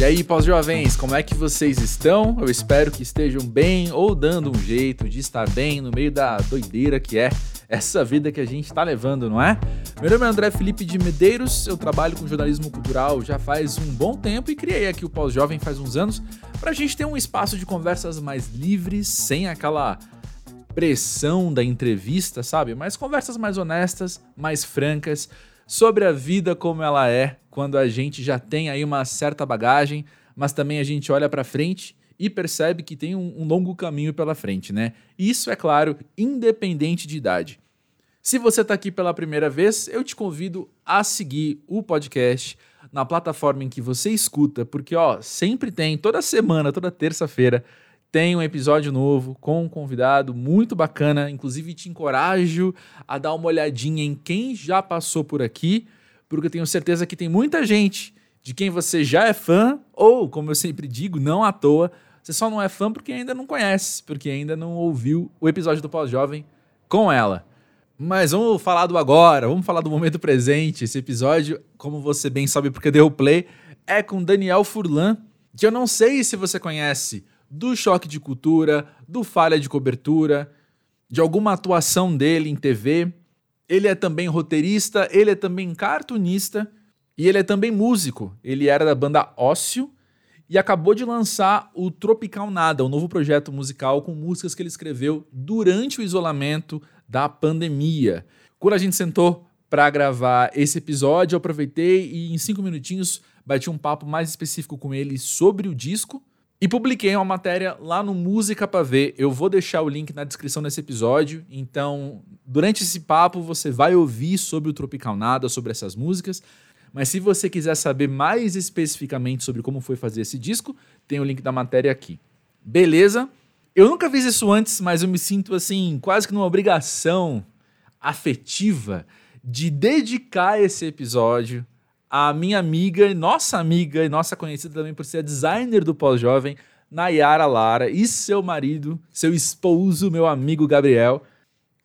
E aí, pós-jovens, como é que vocês estão? Eu espero que estejam bem ou dando um jeito de estar bem no meio da doideira que é essa vida que a gente está levando, não é? Meu nome é André Felipe de Medeiros, eu trabalho com jornalismo cultural já faz um bom tempo e criei aqui o Pós-Jovem faz uns anos para a gente ter um espaço de conversas mais livres, sem aquela pressão da entrevista, sabe? Mas conversas mais honestas, mais francas, sobre a vida como ela é quando a gente já tem aí uma certa bagagem, mas também a gente olha para frente e percebe que tem um, um, longo caminho pela frente, né? Isso é claro, independente de idade. Se você está aqui pela primeira vez, eu te convido a seguir o podcast na plataforma em que você escuta, porque ó, sempre tem, toda semana, toda terça-feira, tem um episódio novo com um convidado muito bacana. Inclusive, te encorajo a dar uma olhadinha em quem já passou por aqui, porque eu tenho certeza que tem muita gente de quem você já é fã, ou, como eu sempre digo, não à toa, você só não é fã porque ainda não conhece, porque ainda não ouviu o episódio do Pós-Jovem com ela. Mas vamos falar do agora, vamos falar do momento presente. Esse episódio, como você bem sabe porque deu play, é com Daniel Furlan, que eu não sei se você conhece do choque de cultura, do falha de cobertura, de alguma atuação dele em TV. Ele é também roteirista, ele é também cartunista e ele é também músico. Ele era da banda Ócio e acabou de lançar o Tropical Nada, um novo projeto musical com músicas que ele escreveu durante o isolamento da pandemia. Quando a gente sentou para gravar esse episódio, eu aproveitei e em cinco minutinhos bati um papo mais específico com ele sobre o disco e publiquei uma matéria lá no Música para Ver. Eu vou deixar o link na descrição desse episódio. Então, durante esse papo, você vai ouvir sobre o Tropical Nada, sobre essas músicas. Mas se você quiser saber mais especificamente sobre como foi fazer esse disco, tem o link da matéria aqui. Beleza? Eu nunca fiz isso antes, mas eu me sinto assim, quase que numa obrigação afetiva de dedicar esse episódio a minha amiga, nossa amiga e nossa conhecida também por ser designer do pós-jovem, Nayara Lara, e seu marido, seu esposo, meu amigo Gabriel,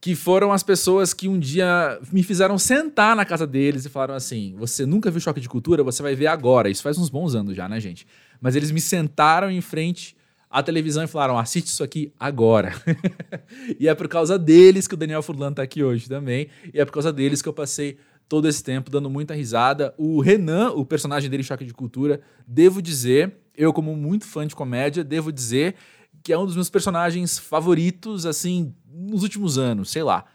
que foram as pessoas que um dia me fizeram sentar na casa deles e falaram assim: Você nunca viu choque de cultura? Você vai ver agora. Isso faz uns bons anos já, né, gente? Mas eles me sentaram em frente à televisão e falaram: assiste isso aqui agora. e é por causa deles que o Daniel Furlan tá aqui hoje também. E é por causa deles que eu passei todo esse tempo dando muita risada. O Renan, o personagem dele Choque de Cultura, devo dizer, eu como muito fã de comédia, devo dizer que é um dos meus personagens favoritos, assim, nos últimos anos, sei lá.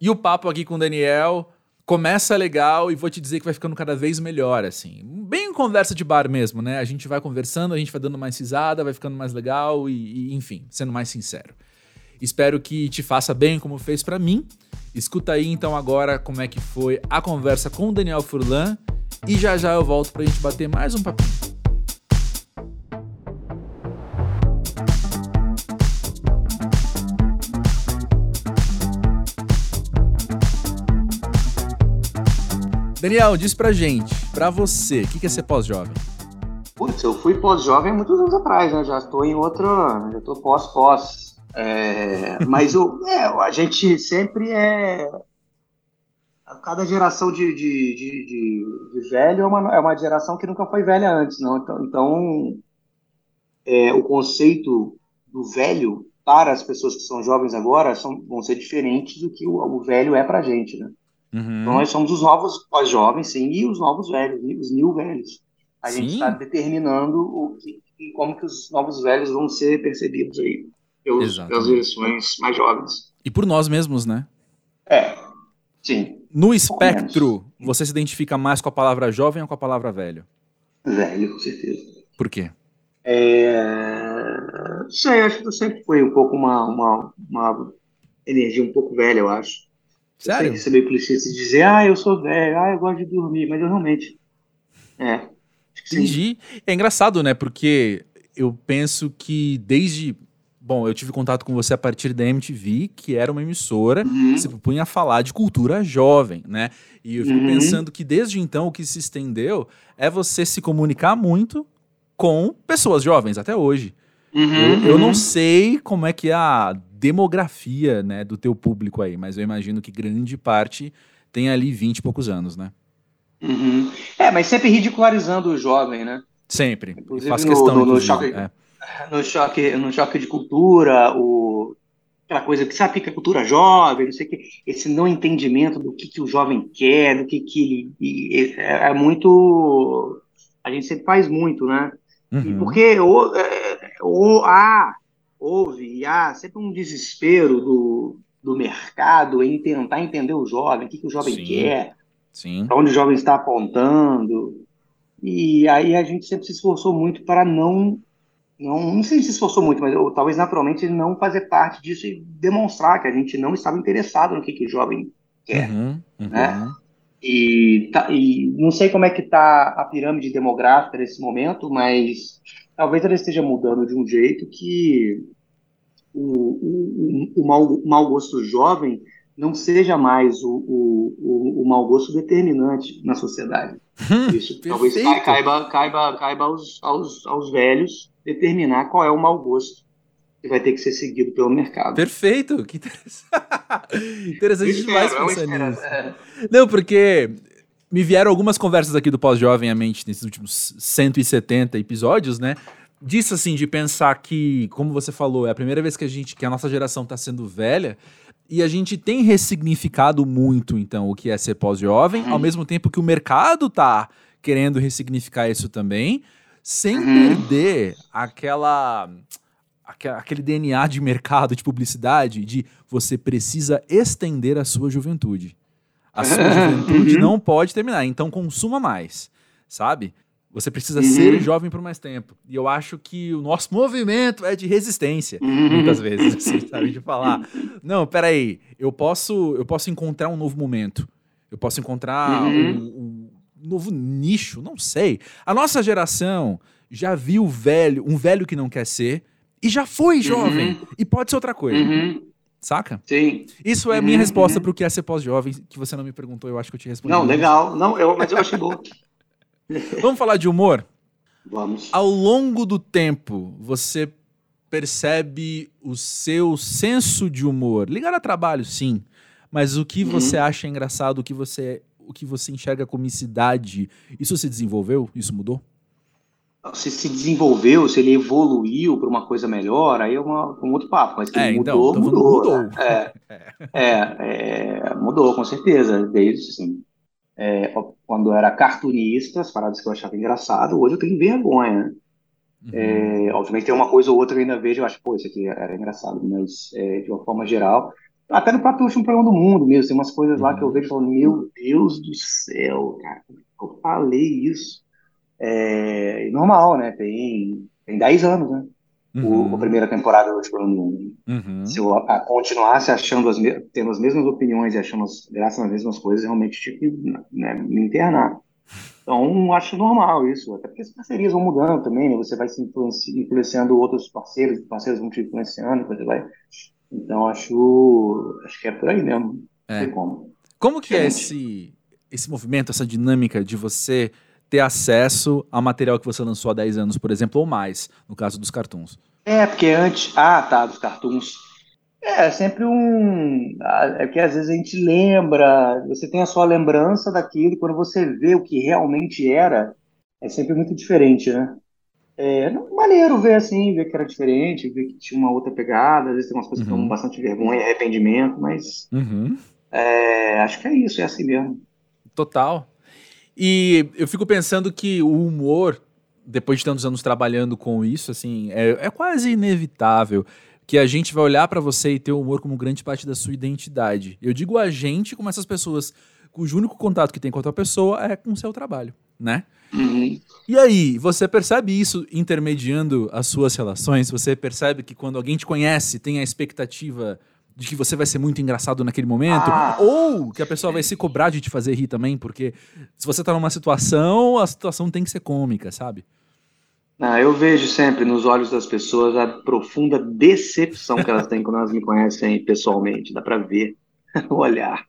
E o papo aqui com o Daniel começa legal e vou te dizer que vai ficando cada vez melhor, assim. Bem conversa de bar mesmo, né? A gente vai conversando, a gente vai dando mais risada, vai ficando mais legal e, e enfim, sendo mais sincero. Espero que te faça bem como fez para mim. Escuta aí então agora como é que foi a conversa com o Daniel Furlan e já já eu volto pra gente bater mais um papinho. Daniel, diz pra gente, pra você, o que é ser pós-jovem? Putz, eu fui pós-jovem muitos anos atrás, né? Já estou em outro, já estou pós-pós. É, mas o, é, a gente sempre é. Cada geração de, de, de, de, velho é uma, é uma geração que nunca foi velha antes, não. Então, então é, o conceito do velho para as pessoas que são jovens agora são, vão ser diferentes do que o, o velho é para a gente, né? Uhum. Então nós somos os novos pós-jovens, sim, e os novos velhos, os new velhos. A sim. gente está determinando o que, como que os novos velhos vão ser percebidos aí pelos, pelas gerações mais jovens. E por nós mesmos, né? É, sim. No espectro, você se identifica mais com a palavra jovem ou com a palavra velho? Velho, com certeza. Por quê? É... Não sei, acho que eu sempre fui um pouco uma, uma, uma energia um pouco velha, eu acho. Sério? Eu sei que é meio clichê se dizer, ah, eu sou velho, ah, eu gosto de dormir, mas eu realmente. É. Entendi. É engraçado, né? Porque eu penso que desde Bom, eu tive contato com você a partir da MTV, que era uma emissora uhum. que se propunha a falar de cultura jovem, né? E eu fico uhum. pensando que desde então o que se estendeu é você se comunicar muito com pessoas jovens até hoje. Uhum, eu, eu, não uhum. sei como é que é a demografia né, do teu público aí, mas eu imagino que grande parte tem ali 20 e poucos anos, né? Uhum. É, mas sempre ridicularizando o jovem, né? Sempre. Inclusive, faz questão, no, no, no choque, é. No, choque, no choque de cultura, o, aquela coisa que sabe que é cultura jovem, não sei o que, esse não entendimento do que, que o jovem quer, do que, que ele. É, é muito. A gente sempre faz muito, né? Uhum. Porque ou, é, ou, há, houve e há sempre um desespero do, do mercado em tentar entender o jovem, o que, que o jovem Sim. quer, para onde o jovem está apontando. E aí a gente sempre se esforçou muito para não não, não sei se esforçou muito, mas ou, talvez naturalmente não fazer parte disso e demonstrar que a gente não estava interessado no que, que o jovem quer, uhum, uhum. né? E, tá, e não sei como é que está a pirâmide demográfica nesse momento, mas talvez ela esteja mudando de um jeito que o, o, o, mau, o mau gosto jovem não seja mais o, o, o mau gosto determinante na sociedade. Hum, Isso talvez caiba, caiba, caiba aos, aos, aos velhos determinar qual é o mau gosto que vai ter que ser seguido pelo mercado. Perfeito, que interessante, interessante demais pensar nisso. É. Não, porque me vieram algumas conversas aqui do Pós-Jovem à mente nesses últimos 170 episódios, né? Disso assim, de pensar que, como você falou, é a primeira vez que a gente, que a nossa geração está sendo velha, e a gente tem ressignificado muito, então, o que é ser pós-jovem, ao uhum. mesmo tempo que o mercado tá querendo ressignificar isso também, sem uhum. perder aquela aquele DNA de mercado, de publicidade, de você precisa estender a sua juventude. A sua juventude uhum. não pode terminar, então consuma mais, sabe? Você precisa uhum. ser jovem por mais tempo. E eu acho que o nosso movimento é de resistência, uhum. muitas vezes, assim, sabe? De falar, não, peraí, eu posso, eu posso encontrar um novo momento. Eu posso encontrar uhum. um, um, novo nicho, não sei. A nossa geração já viu velho, um velho que não quer ser, e já foi uhum. jovem. E pode ser outra coisa. Uhum. Saca? Sim. Isso é a minha resposta para o que é ser pós-jovem, que você não me perguntou, eu acho que eu te respondi. Não, legal. Não, eu, mas eu achei bom. Vamos falar de humor? Vamos. Ao longo do tempo, você percebe o seu senso de humor, ligado a trabalho, sim, mas o que uhum. você acha engraçado, o que você, o que você enxerga comicidade, isso se desenvolveu? Isso mudou? Se se desenvolveu, se ele evoluiu para uma coisa melhor, aí é uma, um outro papo, mas que é, mudou, então, mudou. mudou. Né? É, é, é, mudou, com certeza. Desde, assim, é, quando eu era cartunista, as paradas que eu achava engraçado, hoje eu tenho vergonha. Né? Uhum. É, obviamente tem uma coisa ou outra que eu ainda vejo, eu acho, pô, isso aqui era engraçado, mas é, de uma forma geral, até no próprio último programa do mundo mesmo, tem umas coisas lá que eu uhum. vejo e falo, meu Deus do céu, cara, como eu falei isso? É normal, né? Tem, tem 10 anos, né? uhum. o, a primeira temporada do Explorando o Mundo. Uhum. Se eu a, continuasse achando as, tendo as mesmas opiniões e achando as, graças às mesmas coisas, realmente tinha que né, me internar. Então, acho normal isso, até porque as parcerias vão mudando também, né? Você vai se influenci influenciando outros parceiros, os parceiros vão te influenciando, você vai. Então, acho, acho que é por aí mesmo. É. Não sei como. Como que é esse, esse movimento, essa dinâmica de você ter acesso a material que você lançou há 10 anos, por exemplo, ou mais, no caso dos cartoons. É, porque antes. Ah, tá, dos cartoons. É, sempre um. Ah, é que às vezes a gente lembra, você tem a sua lembrança daquilo, quando você vê o que realmente era, é sempre muito diferente, né? É maneiro ver assim, ver que era diferente, ver que tinha uma outra pegada, às vezes tem umas coisas uhum. que dão bastante vergonha, arrependimento, mas. Uhum. É, acho que é isso, é assim mesmo. Total. E eu fico pensando que o humor, depois de tantos anos trabalhando com isso, assim, é, é quase inevitável que a gente vai olhar para você e ter o humor como grande parte da sua identidade. Eu digo a gente como essas pessoas cujo único contato que tem com a tua pessoa é com o seu trabalho, né? Uhum. E aí, você percebe isso intermediando as suas relações? Você percebe que quando alguém te conhece, tem a expectativa de que você vai ser muito engraçado naquele momento, ah. ou que a pessoa vai se cobrar de te fazer rir também, porque se você tá numa situação, a situação tem que ser cômica, sabe? Ah, eu vejo sempre nos olhos das pessoas a profunda decepção que elas têm quando elas me conhecem pessoalmente, dá para ver o olhar.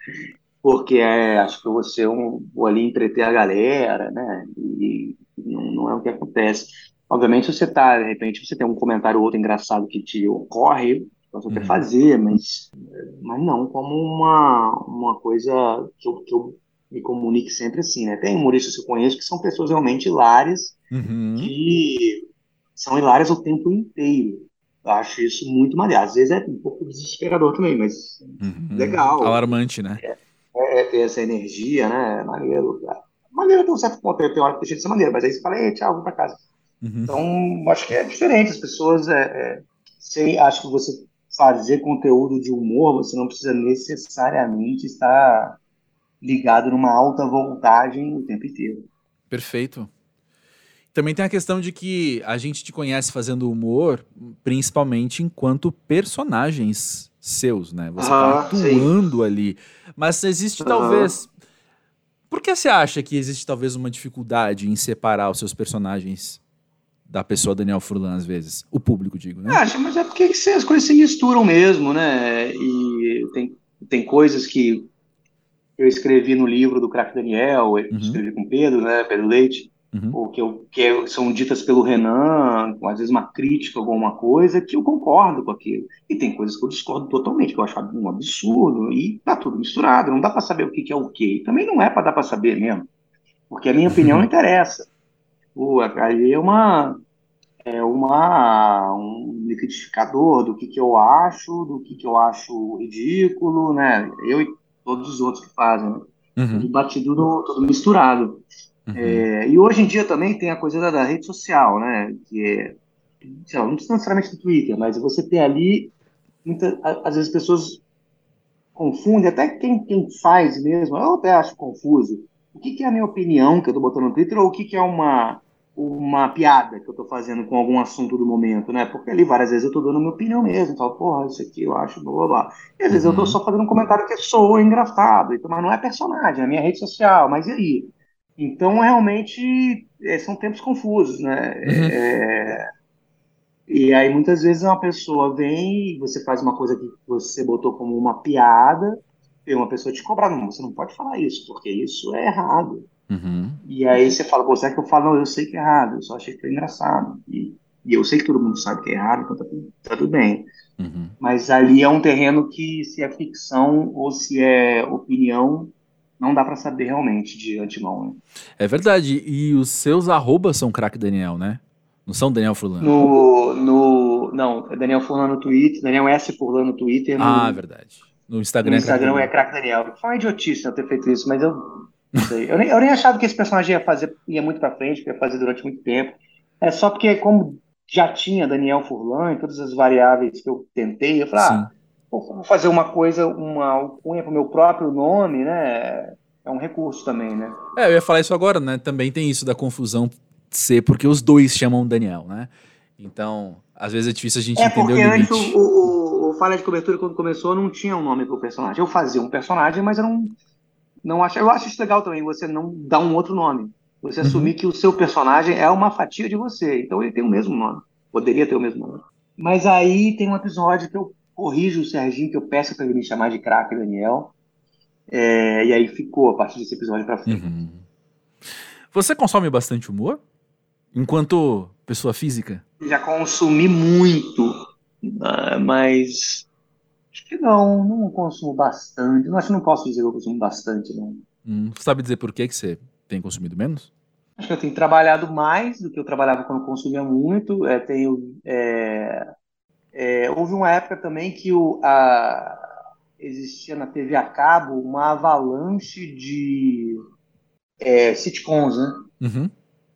Porque é, acho que você um, vou ali entreter a galera, né? E não, não é o que acontece. Obviamente, se você tá, de repente, você tem um comentário ou outro engraçado que te ocorre, posso até uhum. fazer, mas, mas não como uma, uma coisa que eu, que eu me comunique sempre assim, né? Tem humoristas que eu conheço que são pessoas realmente hilárias, uhum. que são hilárias o tempo inteiro. Eu acho isso muito maneiro. Às vezes é um pouco desesperador também, mas uhum. legal. Alarmante, né? É, é, é, ter essa energia, né? Maneiro. Maneiro até um certo ponto, tem hora que deixa de ser maneiro, mas aí você fala, ei, tchau, vou pra casa. Uhum. Então, acho que é diferente. As pessoas, é, é, sei, acho que você fazer conteúdo de humor, você não precisa necessariamente estar ligado numa alta voltagem o tempo inteiro. Perfeito. Também tem a questão de que a gente te conhece fazendo humor, principalmente enquanto personagens seus, né? Você tá atuando sim. ali. Mas existe talvez. Por que você acha que existe talvez uma dificuldade em separar os seus personagens da pessoa Daniel Furlan, às vezes? O público, digo, né? Acho, mas é porque as coisas se misturam mesmo, né? E tem, tem coisas que eu escrevi no livro do Crack Daniel, eu uhum. escrevi com Pedro, né? Pedro Leite uhum. ou que, eu, que são ditas pelo Renan, às vezes uma crítica, alguma coisa, que eu concordo com aquilo. E tem coisas que eu discordo totalmente, que eu acho um absurdo, e tá tudo misturado, não dá para saber o que, que é o quê. Também não é para dar para saber mesmo, porque a minha opinião não interessa. Pô, ali é uma é uma um liquidificador do que, que eu acho, do que, que eu acho ridículo, né? Eu e todos os outros que fazem, né? Uhum. Tudo batido, no, tudo misturado. Uhum. É, e hoje em dia também tem a coisa da, rede social, né? Que é, lá, não necessariamente no Twitter, mas você tem ali, muita, às vezes pessoas confundem, até quem, quem faz mesmo, eu até acho confuso. O que, que é a minha opinião que eu estou botando no Twitter ou o que, que é uma, uma piada que eu estou fazendo com algum assunto do momento, né? Porque ali várias vezes eu estou dando minha opinião mesmo, falo, porra, isso aqui eu acho, blá blá blá. E às vezes eu estou uhum. só fazendo um comentário que soa engraçado, então, mas não é personagem, é a minha rede social, mas e aí? Então, realmente, é, são tempos confusos, né? Uhum. É, e aí, muitas vezes, uma pessoa vem e você faz uma coisa que você botou como uma piada, e uma pessoa te cobra, não, você não pode falar isso, porque isso é errado. Uhum. E aí você fala, pô, será que eu falo? Não, eu sei que é errado, eu só achei que foi engraçado. E, e eu sei que todo mundo sabe que é errado, então tá, tá tudo bem. Uhum. Mas ali é um terreno que, se é ficção ou se é opinião, não dá para saber realmente de antemão. Né? É verdade. E os seus arrobas são craque Daniel, né? Não são Daniel Furlan? No, no, não, é Daniel Furlan no Twitter, Daniel S. Furlan no Twitter. No, ah, verdade. No Instagram, no é Instagram é craque Daniel. Foi uma idiotice eu ter feito isso, mas eu não sei. Eu nem, eu nem achava que esse personagem ia fazer, ia muito pra frente, ia fazer durante muito tempo. É só porque, como já tinha Daniel Furlan e todas as variáveis que eu tentei, eu falei, ah, vou fazer uma coisa, uma alcunha para o meu próprio nome, né? É um recurso também, né? É, eu ia falar isso agora, né? Também tem isso da confusão ser porque os dois chamam Daniel, né? Então, às vezes é difícil a gente é entender o limite. Antes o, o, o Falha de Cobertura, quando começou, não tinha um nome para o personagem. Eu fazia um personagem, mas eu não, não acho. Eu acho isso legal também, você não dar um outro nome. Você uhum. assumir que o seu personagem é uma fatia de você. Então ele tem o mesmo nome. Poderia ter o mesmo nome. Mas aí tem um episódio que eu corrijo o Serginho, que eu peço para ele me chamar de craque Daniel. É, e aí ficou a partir desse episódio para frente. Uhum. Você consome bastante humor? Enquanto pessoa física? Já consumi muito, ah, mas acho que não, não consumo bastante. Não, acho que não posso dizer que eu consumo bastante, não. Hum, sabe dizer por que, que você tem consumido menos? Acho que eu tenho trabalhado mais do que eu trabalhava quando consumia muito. É, tenho é, é, houve uma época também que o, a, existia na TV a cabo uma avalanche de é, sitcoms, né? Uhum.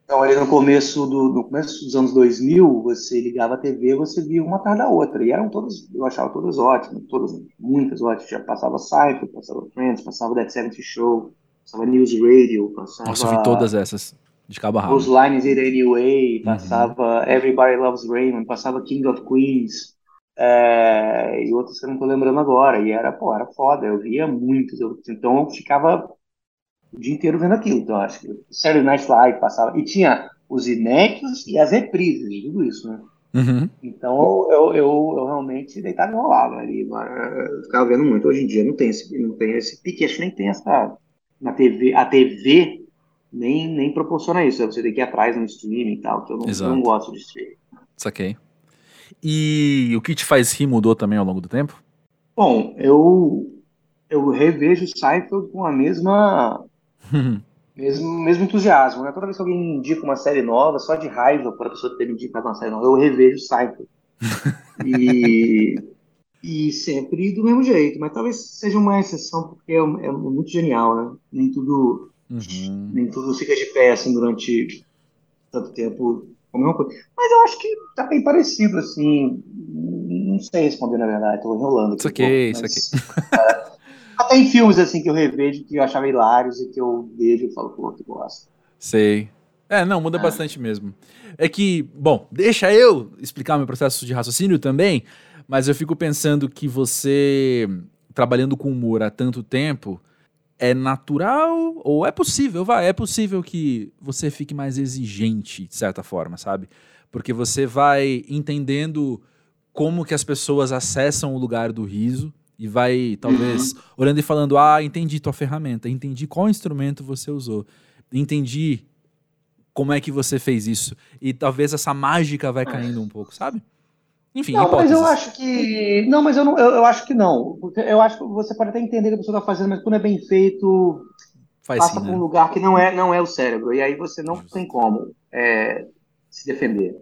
Então, ali no começo, do, no começo dos anos 2000, você ligava a TV você via uma atrás da outra. E eram todas, eu achava todas ótimas, todas, muitas ótimas. Já passava Seinfeld, passava Friends, passava That 70 Show, passava News Radio, passava... Nossa, eu vi todas essas, de cabo a rabo. Os Lines It Anyway, uhum. passava uhum. Everybody Loves Raymond, passava King of Queens, é, e outros que eu não tô lembrando agora. E era, pô, era foda, eu via muitos. Eu, então eu ficava o dia inteiro vendo aquilo. Então acho que Saturday Night Live passava. E tinha os inéditos e as reprises, tudo isso, né? Uhum. Então eu, eu, eu, realmente deitava e rolava ali. Eu ficava vendo muito. Hoje em dia não tem esse, não tem esse pique, acho que nem tem essa. Na TV, a TV nem, nem proporciona isso. Você tem que ir atrás no streaming e tal, que eu não, eu não gosto de streaming. Saquei. E o que te faz rir mudou também ao longo do tempo? Bom, eu eu revejo Seinfeld com a mesma mesmo, mesmo entusiasmo, né? Toda vez que alguém me indica uma série nova, só de raiva por a pessoa ter me indicado uma série nova, eu revejo Seinfeld. e, e sempre do mesmo jeito, mas talvez seja uma exceção porque é, é muito genial, né? Nem tudo, uhum. nem tudo fica de pé assim durante tanto tempo a mesma coisa. Mas eu acho que tá bem parecido, assim. Não sei responder, na verdade, tô enrolando. Aqui isso aqui, um pouco, isso aqui. É, até em filmes, assim, que eu revejo, que eu achava hilários e que eu vejo e falo, pô, que gosto. Sei. É, não, muda é. bastante mesmo. É que, bom, deixa eu explicar meu processo de raciocínio também, mas eu fico pensando que você, trabalhando com humor há tanto tempo, é natural ou é possível, vai, é possível que você fique mais exigente de certa forma, sabe? Porque você vai entendendo como que as pessoas acessam o lugar do riso e vai talvez uhum. olhando e falando: "Ah, entendi tua ferramenta, entendi qual instrumento você usou, entendi como é que você fez isso". E talvez essa mágica vai caindo um pouco, sabe? Enfim, não, hipóteses. mas eu acho que. Não, mas eu, não, eu, eu, acho que não. Eu acho que você pode até entender o que a pessoa está fazendo, mas quando é bem feito, Faz passa sim, por né? um lugar que não é, não é o cérebro. E aí você não tem como é, se defender.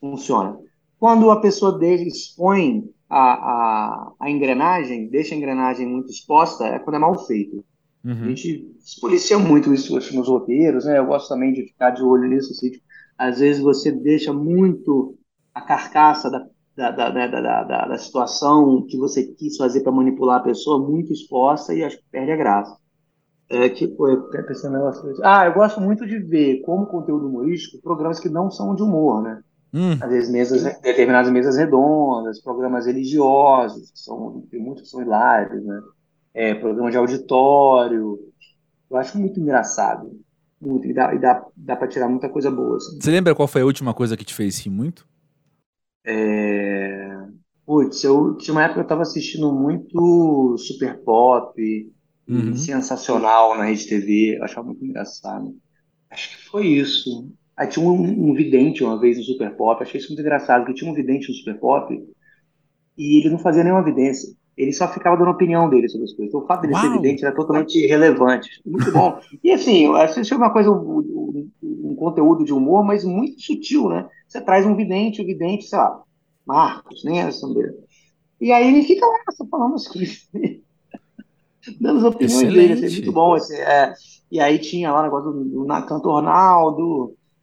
Funciona. Quando a pessoa expõe a, a, a, engrenagem, deixa a engrenagem muito exposta, é quando é mal feito. Uhum. A gente se policia muito isso nos roteiros, né? Eu gosto também de ficar de olho nisso. Assim, tipo, às vezes você deixa muito a carcaça da da, da, da, da, da situação que você quis fazer para manipular a pessoa muito exposta e acho que perde a graça. É, tipo, eu pensando Ah, eu gosto muito de ver como conteúdo humorístico programas que não são de humor, né? Hum. Às vezes mesas, determinadas mesas redondas, programas religiosos, que são, tem muitos que são hilários, né? É, programa de auditório. Eu acho muito engraçado. Muito, e dá, e dá, dá para tirar muita coisa boa. Assim. Você lembra qual foi a última coisa que te fez rir muito? É... Putz, eu tinha uma época que eu estava assistindo muito Super Pop, uhum. sensacional na Rede TV, eu achava muito engraçado. Acho que foi isso. Aí tinha um, um vidente uma vez no Super Pop, achei isso muito engraçado, que tinha um vidente no Super Pop e ele não fazia nenhuma evidência. Ele só ficava dando opinião dele sobre as coisas. Então, o fato dele Uau. ser evidente era totalmente irrelevante. Muito bom. e assim, eu assisti uma coisa, um conteúdo de humor, mas muito sutil, né? Você traz um vidente, o vidente, sei lá, Marcos, nem né, dele. E aí ele fica lá só falando as coisas. Dando as opiniões Excelente. dele, assim, é muito bom. Assim, é. E aí tinha lá o negócio do, do, do cantor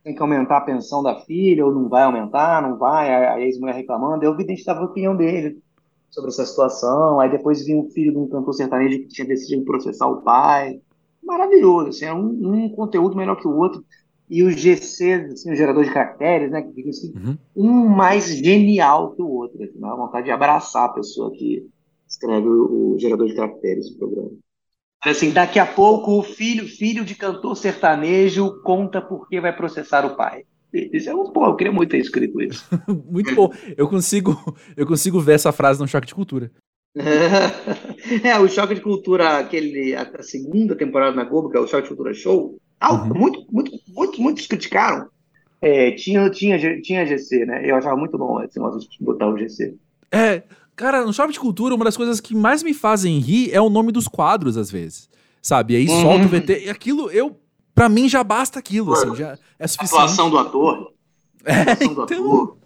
tem que aumentar a pensão da filha, ou não vai aumentar, não vai, a, ex-mulher reclamando, eu vidente dava a opinião dele sobre essa situação, aí depois vinha um filho de um cantor sertanejo que tinha decidido processar o pai, maravilhoso, assim, é um, um conteúdo melhor que o outro, e o GC, assim, o gerador de caracteres, né, que fica assim, uhum. um mais genial que o outro. Assim, dá vontade de abraçar a pessoa que escreve o, o gerador de caracteres do programa. Assim, daqui a pouco o filho, filho de cantor sertanejo conta por que vai processar o pai. Isso é um pô, eu queria muito ter escrito isso. muito bom. Eu consigo, eu consigo ver essa frase no choque de cultura. é, o choque de cultura, aquele, a, segunda temporada na Globo, que é o choque de cultura show, Uhum. Muito, muito, muito, muitos criticaram. É, tinha, tinha, tinha GC, né? Eu achava muito bom esse negócio de botar o GC. É, cara, no Shopping de Cultura, uma das coisas que mais me fazem rir é o nome dos quadros, às vezes. Sabe? E aí uhum. solta o VT. E aquilo, eu. Pra mim já basta aquilo, assim, já é suficiente. A atuação do ator. É, a atuação do então, ator.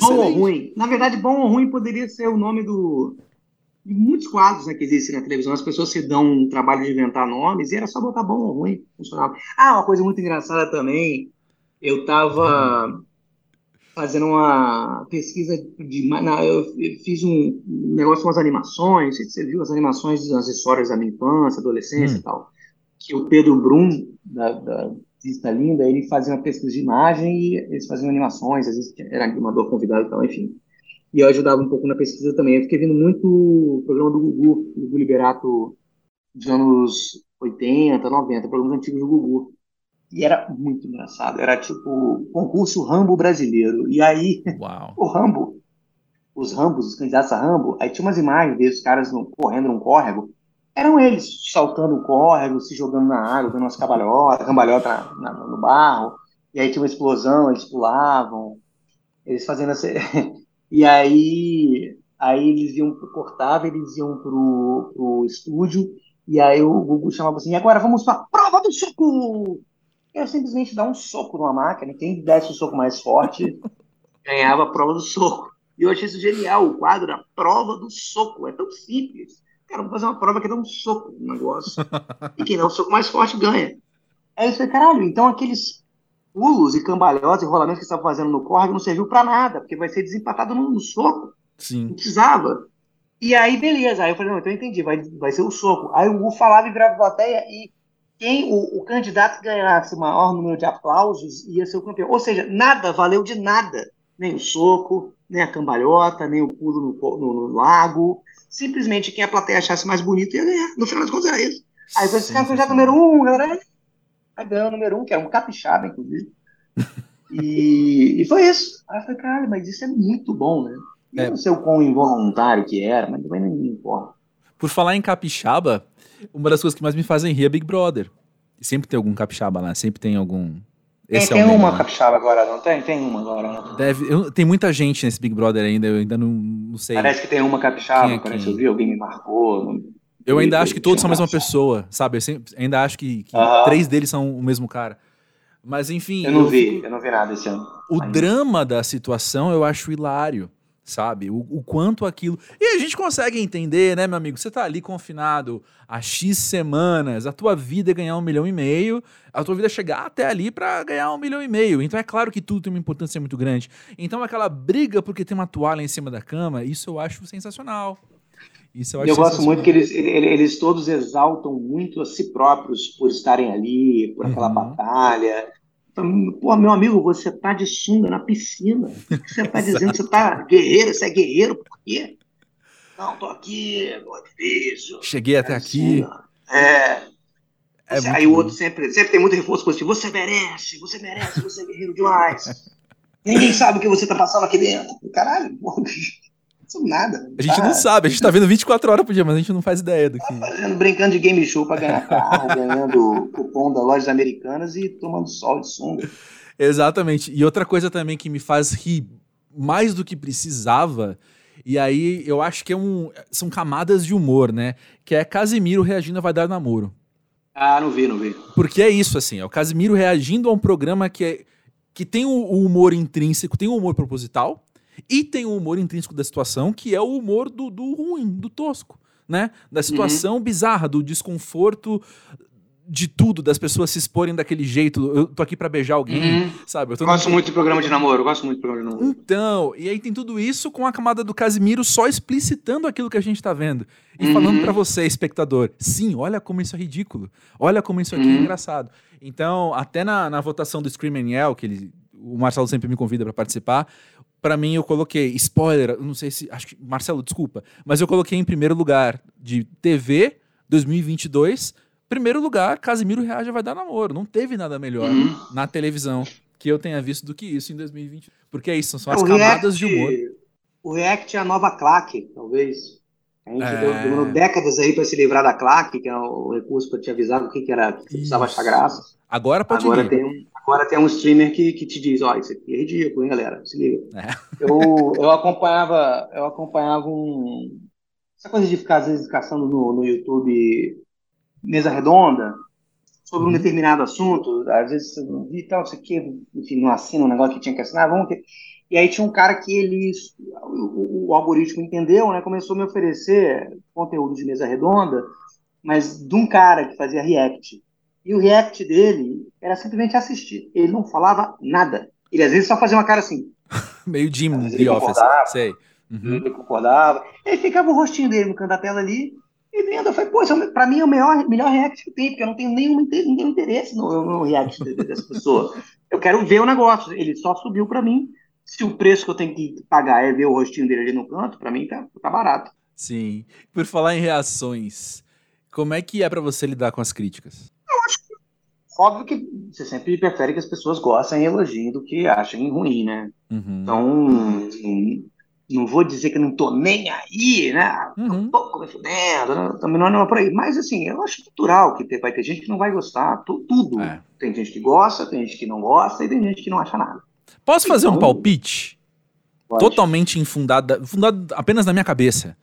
Bom ou ruim. Na verdade, bom ou ruim poderia ser o nome do, muitos quadros né, que existem na televisão, as pessoas se dão um trabalho de inventar nomes e era só botar bom ou ruim, funcionava. Ah, uma coisa muito engraçada também, eu estava fazendo uma pesquisa de. eu fiz um negócio com as animações, você viu as animações das histórias da minha infância, adolescência hum. e tal. Que o Pedro Brum, da, da Vista Linda, ele fazia uma pesquisa de imagem e eles faziam animações, às vezes era animador convidado e tal, enfim e eu ajudava um pouco na pesquisa também. Eu fiquei vendo muito o programa do Gugu, do Gugu Liberato dos anos 80, 90, programas antigos do Gugu. E era muito engraçado. Era tipo concurso Rambo brasileiro. E aí, Uau. o Rambo, os Rambos, os candidatos a Rambo, aí tinha umas imagens desses caras correndo num córrego. Eram eles saltando o córrego, se jogando na água, dando umas cabalhotas, cambalhota no barro. E aí tinha uma explosão, eles pulavam. Eles fazendo essa. E aí, aí eles iam cortava, eles iam pro, pro estúdio E aí o Gugu chamava assim, agora vamos para a prova do soco! Eu simplesmente dar um soco numa máquina, quem desse o soco mais forte ganhava a prova do soco. E eu achei isso genial, o quadro da prova do soco. É tão simples. Cara, vamos fazer uma prova que dá um soco no negócio. e quem dá o soco mais forte ganha. Aí eu falei, caralho, então aqueles pulos e cambalhotas e rolamentos que você estava fazendo no corre não serviu para nada, porque vai ser desempatado no, soco. Sim. Não precisava. E aí, beleza. Aí eu falei, não, então eu entendi, vai, vai ser o soco. Aí o Hugo falava e virava plateia e quem o, o, candidato que ganhasse o maior número de aplausos ia ser o campeão. Ou seja, nada valeu de nada. Nem o soco, nem a cambalhota, nem o pulo no, no, no lago. Simplesmente quem a plateia achasse mais bonito ia ganhar. No final das contas era isso. Aí foi esse cara candidato número um, galera. Aí ganhou o número um, que era um capixaba, inclusive. e, e foi isso. Aí eu falei, cara, mas isso é muito bom, né? Eu é. não sei o quão involuntário que era, mas também não importa. Por falar em capixaba, uma das coisas que mais me fazem rir é Big Brother. Sempre tem algum capixaba lá, sempre tem algum. Esse tem, é tem uma né? capixaba agora, não tem? Tem uma agora, não. Deve, eu, tem muita gente nesse Big Brother ainda, eu ainda não, não sei. Parece que tem uma capixaba, quem é parece que eu vi, alguém me marcou. Não... Eu ainda acho que todos são a mesma pessoa, sabe? Eu sempre, ainda acho que, que três deles são o mesmo cara. Mas enfim. Eu não eu vi, eu não vi nada esse ano. O ainda. drama da situação eu acho hilário sabe? O, o, quanto aquilo. E a gente consegue entender, né, meu amigo? Você tá ali confinado há X semanas, a tua vida é ganhar um milhão e meio, a tua vida é chegar até ali para ganhar um milhão e meio. Então é claro que tudo tem uma importância muito grande. Então aquela briga porque tem uma toalha em cima da cama, isso eu acho sensacional. Isso eu acho eu gosto muito que eles, eles todos exaltam muito a si próprios por estarem ali, por aquela uhum. batalha. Pô, meu amigo, você tá de sunga na piscina. Você tá dizendo que você tá guerreiro, você é guerreiro, por quê? Não, tô aqui, tô difícil. Cheguei até é aqui. É. É você, aí o outro sempre, sempre tem muito reforço positivo. Você merece, você merece, você é guerreiro demais. Ninguém sabe o que você tá passando aqui dentro. Caralho, nada. A gente não ah. sabe, a gente tá vendo 24 horas por dia, mas a gente não faz ideia do que. Tá fazendo, brincando de game show pra ganhar carro, ganhando cupom da lojas americanas e tomando sol de sunga. Exatamente. E outra coisa também que me faz rir mais do que precisava. E aí eu acho que é um, são camadas de humor, né? Que é Casimiro reagindo a Vai Dar Namoro. Ah, não vi, não vi. Porque é isso, assim, é o Casimiro reagindo a um programa que, é, que tem o humor intrínseco, tem o humor proposital, e tem o humor intrínseco da situação, que é o humor do, do ruim, do tosco, né? Da situação uhum. bizarra, do desconforto de tudo, das pessoas se exporem daquele jeito. Eu tô aqui para beijar alguém, uhum. sabe? Eu gosto muito de programa de namoro, eu gosto muito de programa de namoro. Então, e aí tem tudo isso com a camada do Casimiro só explicitando aquilo que a gente tá vendo. E uhum. falando para você, espectador, sim, olha como isso é ridículo. Olha como isso aqui é uhum. engraçado. Então, até na, na votação do Scream and Yell, que ele, o Marcelo sempre me convida para participar, para mim eu coloquei, spoiler, não sei se, acho que, Marcelo, desculpa, mas eu coloquei em primeiro lugar de TV 2022, primeiro lugar, Casimiro Reage vai dar namoro. Não teve nada melhor uhum. na televisão que eu tenha visto do que isso em 2020. Porque é isso, são as camadas react, de humor. O React é a nova claque, talvez. A gente é... demorou décadas aí para se livrar da claque, que é o recurso para te avisar o que, que era, que precisava achar graça. Agora pode Agora tem um, Agora tem um streamer que, que te diz, ó, isso aqui é ridículo, hein, galera? Se liga. É. Eu, eu acompanhava, eu acompanhava um. Essa coisa de ficar, às vezes, caçando no, no YouTube mesa redonda sobre um uhum. determinado assunto, às vezes vi tal, isso aqui, enfim, não assina um negócio que tinha que assinar, vamos ter. E aí tinha um cara que ele, o, o, algoritmo entendeu, né, começou a me oferecer conteúdo de mesa redonda, mas de um cara que fazia react. E o react dele era simplesmente assistir. Ele não falava nada. Ele às vezes só fazia uma cara assim. Meio Jim The Office, sei. Uhum. Ele concordava. Ele ficava o rostinho dele no canto da tela ali. E vendo, eu falei, pô, é pra mim é o melhor, melhor react que tem, porque eu não tenho nenhum, nenhum interesse no, no react dessa pessoa. Eu quero ver o negócio. Ele só subiu pra mim. Se o preço que eu tenho que pagar é ver o rostinho dele ali no canto, pra mim tá, tá barato. Sim. Por falar em reações, como é que é para você lidar com as críticas? Óbvio que você sempre prefere que as pessoas gostem e elogiem do que achem ruim, né? Uhum. Então, não vou dizer que não tô nem aí, né? Uhum. Um pouco me fudendo, né? também não é por aí. Mas, assim, eu acho natural que vai ter gente que não vai gostar, tudo. É. Tem gente que gosta, tem gente que não gosta e tem gente que não acha nada. Posso fazer então, um palpite? Pode. Totalmente infundado, fundado apenas na minha cabeça.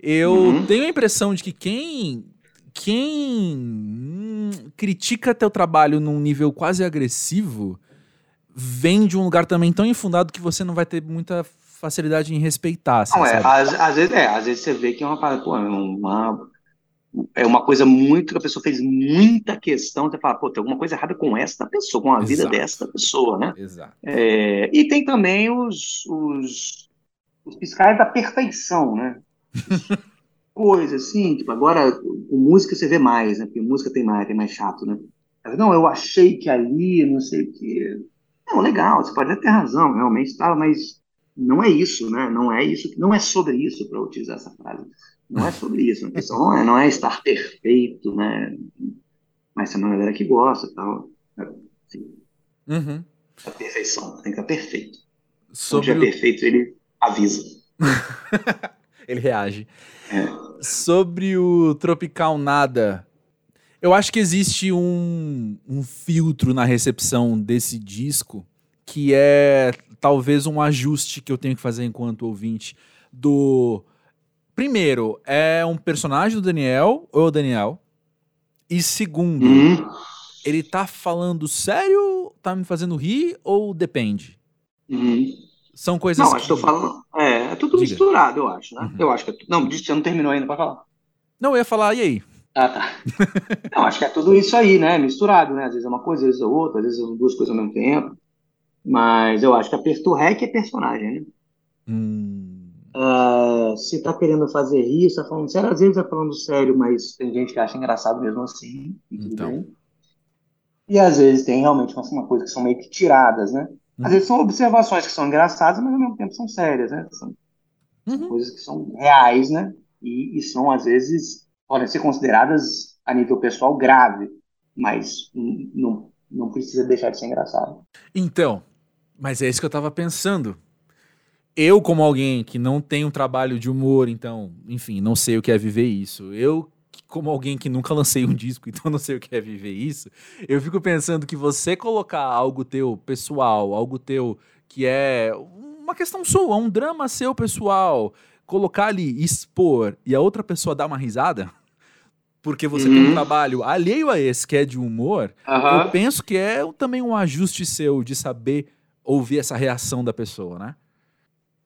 Eu uhum. tenho a impressão de que quem quem critica teu trabalho num nível quase agressivo vem de um lugar também tão infundado que você não vai ter muita facilidade em respeitar. Assim, não, é, às, às, vezes, é, às vezes você vê que é uma parada, pô, é uma, é uma coisa muito que a pessoa fez muita questão, você fala, pô, tem alguma coisa errada com essa pessoa, com a Exato. vida dessa pessoa, né? Exato. É, e tem também os, os, os fiscais da perfeição, né? coisa assim, tipo, agora com música você vê mais, né? Porque música tem mais, tem mais chato, né? Não, eu achei que ali, não sei o que. Não, legal, você pode até ter razão, realmente, tá, mas não é isso, né? Não é isso, não é sobre isso para utilizar essa frase. Não é sobre isso. A questão não é, não é estar perfeito, né? Mas tem uma galera que gosta, tal. Assim, uhum. A perfeição, tem que estar perfeito. Sobre Se é perfeito, ele avisa. ele reage. Sobre o Tropical Nada, eu acho que existe um, um filtro na recepção desse disco que é talvez um ajuste que eu tenho que fazer enquanto ouvinte do primeiro é um personagem do Daniel ou o Daniel e segundo uhum. ele tá falando sério tá me fazendo rir ou depende uhum. são coisas não acho que eu falando é, é tudo Diga. misturado eu acho né uhum. eu acho que é, não você não terminou ainda para falar não eu ia falar e aí ah, tá. não, acho que é tudo isso aí, né? Misturado, né? Às vezes é uma coisa, às vezes é outra, às vezes são duas coisas ao mesmo tempo. Mas eu acho que apertou REC é personagem, né? Hum. Uh, se tá querendo fazer rir, você tá falando sério, às vezes tá falando sério, mas tem gente que acha engraçado mesmo assim. Então. Bem. E às vezes tem realmente uma, uma coisa que são meio que tiradas, né? Às uhum. vezes são observações que são engraçadas, mas ao mesmo tempo são sérias, né? São, uhum. coisas que são reais, né? E, e, são, às vezes, podem ser consideradas a nível pessoal grave, mas não, não precisa deixar de ser engraçado. Então, mas é isso que eu tava pensando. Eu, como alguém que não tem um trabalho de humor, então, enfim, não sei o que é viver isso. Eu, como alguém que nunca lancei um disco, então não sei o que é viver isso. Eu fico pensando que você colocar algo teu pessoal, algo teu que é uma questão sua, um drama seu pessoal, colocar ali, expor e a outra pessoa dar uma risada, porque você uhum. tem um uhum. trabalho alheio a esse, que é de humor, uhum. eu penso que é também um ajuste seu de saber ouvir essa reação da pessoa, né?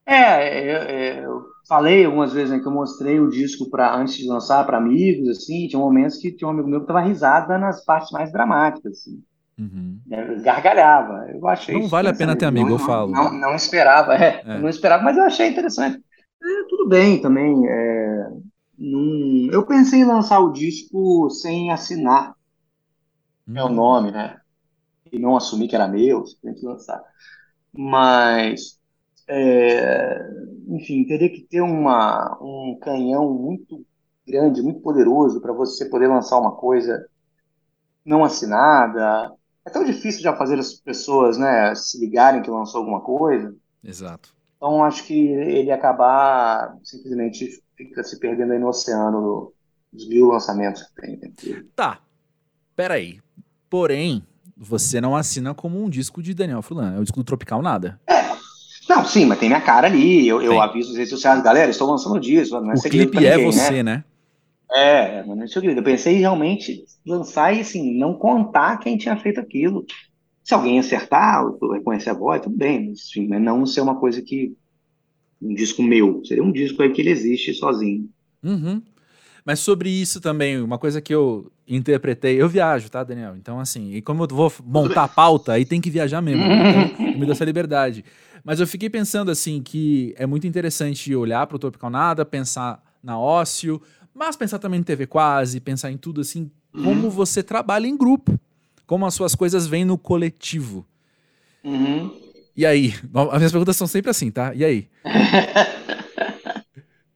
É, eu, eu falei algumas vezes né, que eu mostrei o disco para antes de lançar para amigos, assim, tinha momentos que tinha um amigo meu que tava risada nas partes mais dramáticas, assim. Uhum. Né, gargalhava. Eu achei. Não vale a pena ter amigo, não, eu falo. Não, não esperava, é, é. não esperava, mas eu achei interessante. É, tudo bem também. É, num... Eu pensei em lançar o disco sem assinar hum. meu nome, né? E não assumir que era meu, simplesmente lançar. Mas, é, enfim, teria que ter uma, um canhão muito grande, muito poderoso para você poder lançar uma coisa não assinada. É tão difícil já fazer as pessoas né, se ligarem que lançou alguma coisa. Exato. Então, acho que ele acabar simplesmente fica se perdendo aí no oceano dos mil lançamentos que tem. Né? Tá. Peraí. Porém, você não assina como um disco de Daniel Fulano. É o disco do Tropical Nada. É. Não, sim, mas tem minha cara ali. Eu, eu aviso nas redes sociais, galera, estou lançando disco. Não é o clipe é ninguém, você, né? né? É, mas não é segredo. Eu pensei realmente lançar e, assim, não contar quem tinha feito aquilo. Se alguém acertar, reconhecer a voz, tudo bem, mas, enfim, não ser uma coisa que. Um disco meu. Seria um disco aí que ele existe sozinho. Uhum. Mas sobre isso também, uma coisa que eu interpretei, eu viajo, tá, Daniel? Então, assim, e como eu vou montar a pauta, aí tem que viajar mesmo. Né? Então, me dá essa liberdade. Mas eu fiquei pensando, assim, que é muito interessante olhar para o Tropical Nada, pensar na ócio, mas pensar também em TV Quase, pensar em tudo, assim, como uhum. você trabalha em grupo como as suas coisas vêm no coletivo. Uhum. E aí? As minhas perguntas são sempre assim, tá? E aí?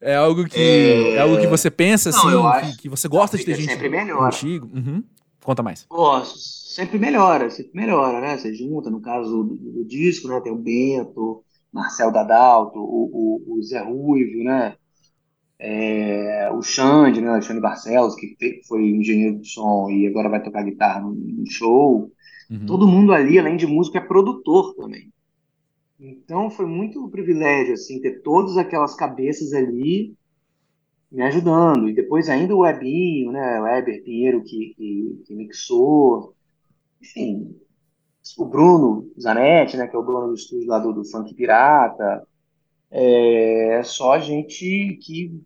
é algo que é... é... algo que você pensa assim, Não, que, que, você gosta de ter gente sempre melhora. contigo? Uhum. Conta mais. Gosto. Sempre melhora, sempre melhora, né? Você junta, no caso do, do disco, né? Tem o Bento, Marcel Dadalto, o, o, o Zé Ruivo, né? É, o Xande, né, Alexandre Barcelos, que foi engenheiro de som e agora vai tocar guitarra no, no show. Uhum. Todo mundo ali, além de músico, é produtor também. Então foi muito um privilégio assim ter todas aquelas cabeças ali me ajudando. E depois ainda o Ebinho, né? O Eber Pinheiro que, que, que mixou. Enfim, o Bruno Zanetti, né? Que é o dono do estúdio lá do, do Funk Pirata. É só gente que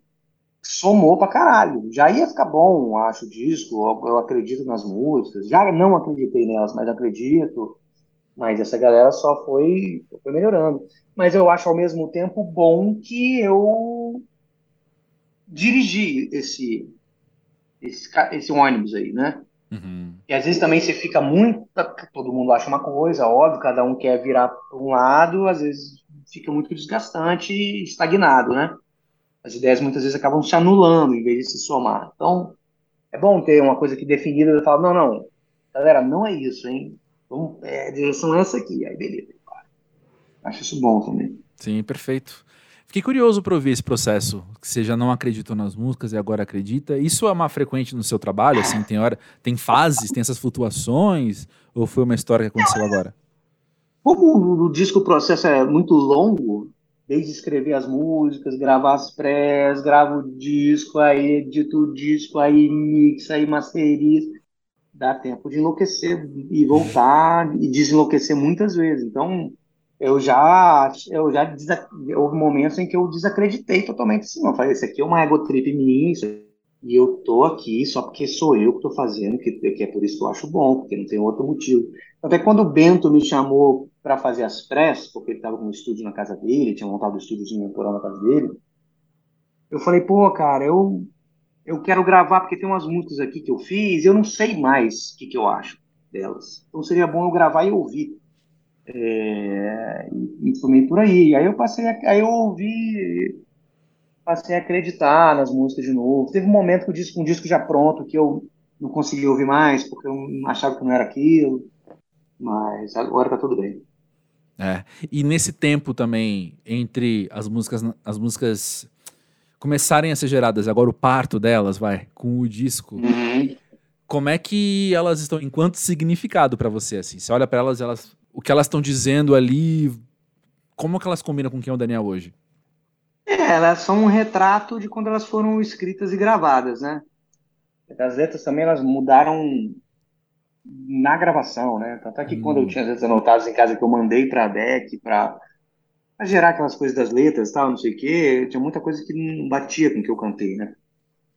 somou pra caralho. Já ia ficar bom, acho, o disco. Eu acredito nas músicas. Já não acreditei nelas, mas acredito. Mas essa galera só foi, foi melhorando. Mas eu acho ao mesmo tempo bom que eu dirigi esse, esse, esse ônibus aí, né? Uhum. E às vezes também você fica muito. Todo mundo acha uma coisa, óbvio, cada um quer virar para um lado, às vezes fica muito desgastante e estagnado, né? As ideias muitas vezes acabam se anulando em vez de se somar. Então, é bom ter uma coisa que definida e falar: não, não, galera, não é isso, hein? Vamos, é, a direção é essa aqui. Aí, beleza. Acho isso bom também. Sim, perfeito. Fiquei curioso para ouvir esse processo, que você já não acreditou nas músicas e agora acredita. Isso é uma frequente no seu trabalho, assim, tem hora, tem fases, tem essas flutuações, ou foi uma história que aconteceu agora? Como o disco o processo é muito longo, desde escrever as músicas, gravar as prés, gravo o disco, aí edito o disco, aí mixa, aí masteriza, dá tempo de enlouquecer e voltar e desenlouquecer muitas vezes. Então, eu já, eu já houve momentos em que eu desacreditei totalmente assim, eu falei, isso aqui é uma ego trip minha, e eu tô aqui só porque sou eu que tô fazendo, que, que é por isso que eu acho bom, porque não tem outro motivo. Até quando o Bento me chamou para fazer as press, porque ele estava com um estúdio na casa dele, tinha montado um estúdiozinho temporal na casa dele, eu falei, pô, cara, eu, eu quero gravar porque tem umas músicas aqui que eu fiz, e eu não sei mais o que, que eu acho delas. Então seria bom eu gravar e ouvir. É, e, e fui por aí. Aí eu passei, a, aí eu ouvi, passei a acreditar nas músicas de novo. Teve um momento que o disco, um disco já pronto que eu não consegui ouvir mais porque eu achava que não era aquilo. Mas agora tá tudo bem. É. E nesse tempo também entre as músicas, as músicas começarem a ser geradas, agora o parto delas, vai, com o disco. Uhum. Como é que elas estão, enquanto significado para você assim? Você olha para elas, elas o que elas estão dizendo ali, como que elas combinam com quem é o Daniel hoje? É, elas são um retrato de quando elas foram escritas e gravadas, né? As letras também elas mudaram na gravação, né? Tanto é que hum. quando eu hum. tinha as letras anotadas em casa que eu mandei para a DEC para gerar aquelas coisas das letras, tal, não sei o quê, tinha muita coisa que não batia com o que eu cantei, né?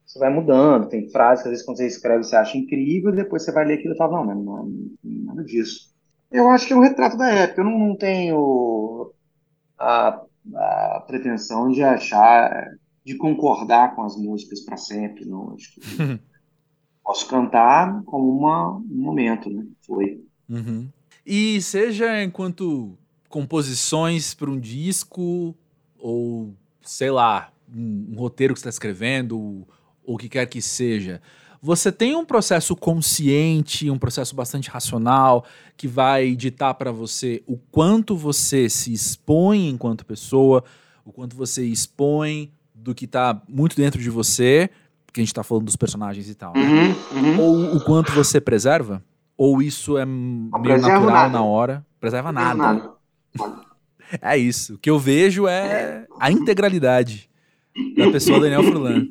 Você vai mudando, tem frases que às vezes quando você escreve você acha incrível, depois você vai ler aquilo e fala, não, mas não, não, nada disso. Eu acho que é um retrato da época. Eu não, não tenho a, a, pretensão de achar, de concordar com as músicas para sempre. Não. Acho que posso cantar como uma, um momento, né? Foi. Uhum. E seja enquanto composições para um disco ou sei lá um, um roteiro que você está escrevendo ou o que quer que seja você tem um processo consciente, um processo bastante racional, que vai ditar para você o quanto você se expõe enquanto pessoa, o quanto você expõe do que está muito dentro de você, porque a gente está falando dos personagens e tal, né? uhum, uhum. Ou o quanto você preserva? Ou isso é meio natural nada. na hora? Preserva nada. nada. É isso. O que eu vejo é a integralidade da pessoa Daniel Furlan.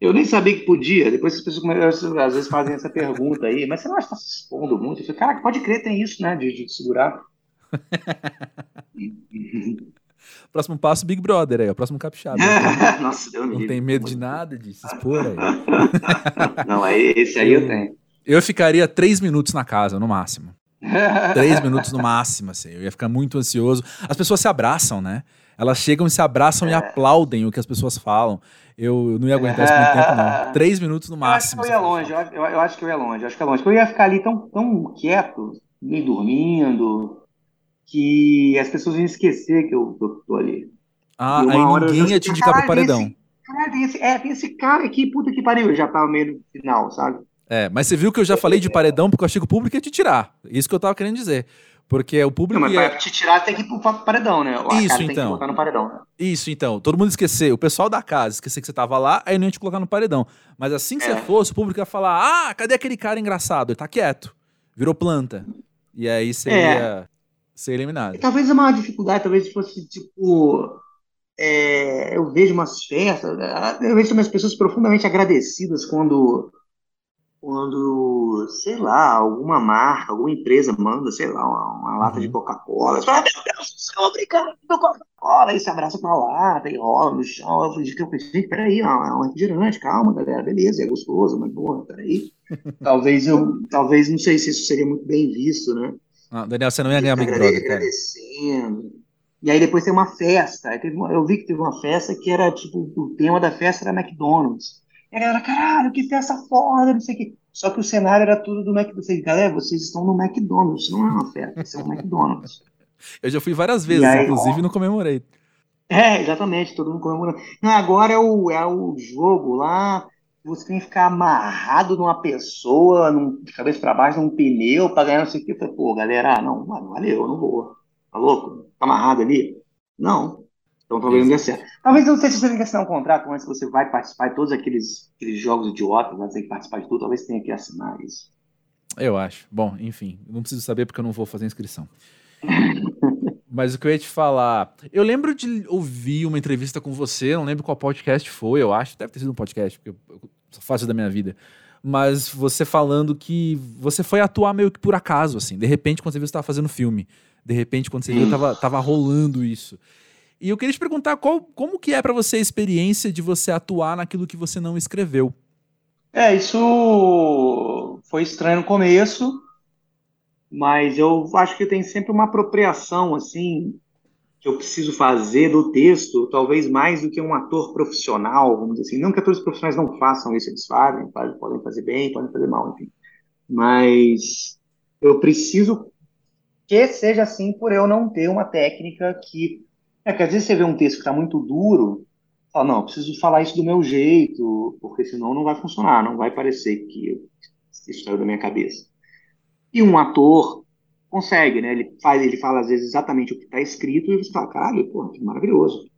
Eu nem sabia que podia. Depois as pessoas às vezes fazem essa pergunta aí, mas você não acha que está se expondo muito? Eu falei, cara, pode crer, tem isso, né? De, de segurar. próximo passo, Big Brother aí, o próximo capixaba. Nossa, Deus Não tem medo de nada de se expor aí. não, esse aí eu, eu tenho. Eu ficaria três minutos na casa, no máximo. três minutos no máximo, assim. Eu ia ficar muito ansioso. As pessoas se abraçam, né? Elas chegam e se abraçam é. e aplaudem o que as pessoas falam. Eu, eu não ia aguentar isso muito tempo, não. Três minutos no máximo. Eu acho que eu ia longe, eu, eu, acho que eu ia longe, eu acho que é longe. Eu ia ficar ali tão, tão quieto, meio dormindo, que as pessoas iam esquecer que eu, eu tô ali. Ah, aí ninguém ia te indicar pro paredão. Cara, tem esse, é, tem esse cara aqui, puta que pariu, já tava meio no final, sabe? É, mas você viu que eu já falei de paredão porque eu achei que o público ia te tirar. Isso que eu tava querendo dizer. Porque o público. Não, mas ia... pra te tirar tem que ir pro paredão, né? O Isso, então. paredão, né? Isso, então. Todo mundo esquecer. O pessoal da casa esquecer que você tava lá, aí não ia te colocar no paredão. Mas assim que é. você fosse, o público ia falar: ah, cadê aquele cara engraçado? Ele tá quieto. Virou planta. E aí você é. ia ser eliminado. Talvez a maior dificuldade, talvez fosse, tipo. é, eu vejo umas festas, eu vejo umas pessoas profundamente agradecidas quando, quando, sei lá, alguma marca, alguma empresa manda, sei lá, uma, uma lata de uhum. Coca-Cola. Você fala, meu Deus do céu, Coca-Cola. Aí você abraça com a lata e rola no chão. Eu falei, gente, peraí, é um refrigerante, calma, galera, beleza, é gostoso, mas porra, peraí. talvez eu, talvez, não sei se isso seria muito bem visto, né? Ah, Daniel, você não ia ganhar Big Brother, cara. Agradecendo. E aí depois tem uma festa. Eu vi que teve uma festa que era tipo, o tema da festa era McDonald's. E a galera, caralho, que festa foda, não sei o quê. Só que o cenário era tudo do McDonald's. Galera, vocês estão no McDonald's, não é uma festa, isso é um McDonald's. Eu já fui várias vezes, aí, inclusive ó, não comemorei. É, exatamente, todo mundo comemorando. Agora é o, é o jogo lá, você tem que ficar amarrado numa pessoa, num, de cabeça para baixo, num pneu, para ganhar não sei o que. Eu falei, pô, galera, não, valeu, não vou. Tá louco? Tá amarrado ali? Não. Então talvez não dê certo. Talvez não sei se você tem que assinar um contrato antes você vai participar de todos aqueles, aqueles jogos idiotas, vai ter que participar de tudo, talvez tenha que assinar isso. Eu acho. Bom, enfim, não preciso saber porque eu não vou fazer inscrição. Mas o que eu ia te falar. Eu lembro de ouvir uma entrevista com você, não lembro qual podcast foi, eu acho. Deve ter sido um podcast, porque eu, fácil da minha vida. Mas você falando que você foi atuar meio que por acaso, assim. De repente, quando você viu, você estava fazendo filme. De repente, quando você viu, tava, tava rolando isso. E eu queria te perguntar qual, como que é para você a experiência de você atuar naquilo que você não escreveu. É, isso foi estranho no começo, mas eu acho que tem sempre uma apropriação, assim, que eu preciso fazer do texto, talvez mais do que um ator profissional, vamos dizer assim. Não que atores profissionais não façam isso, eles fazem, podem fazer bem, podem fazer mal, enfim. Mas eu preciso que seja assim por eu não ter uma técnica que. É que às vezes você vê um texto que está muito duro, fala, não, preciso falar isso do meu jeito, porque senão não vai funcionar, não vai parecer que isso saiu da minha cabeça. E um ator consegue, né? Ele faz, ele fala às vezes exatamente o que está escrito e você fala, caralho, pô, que maravilhoso.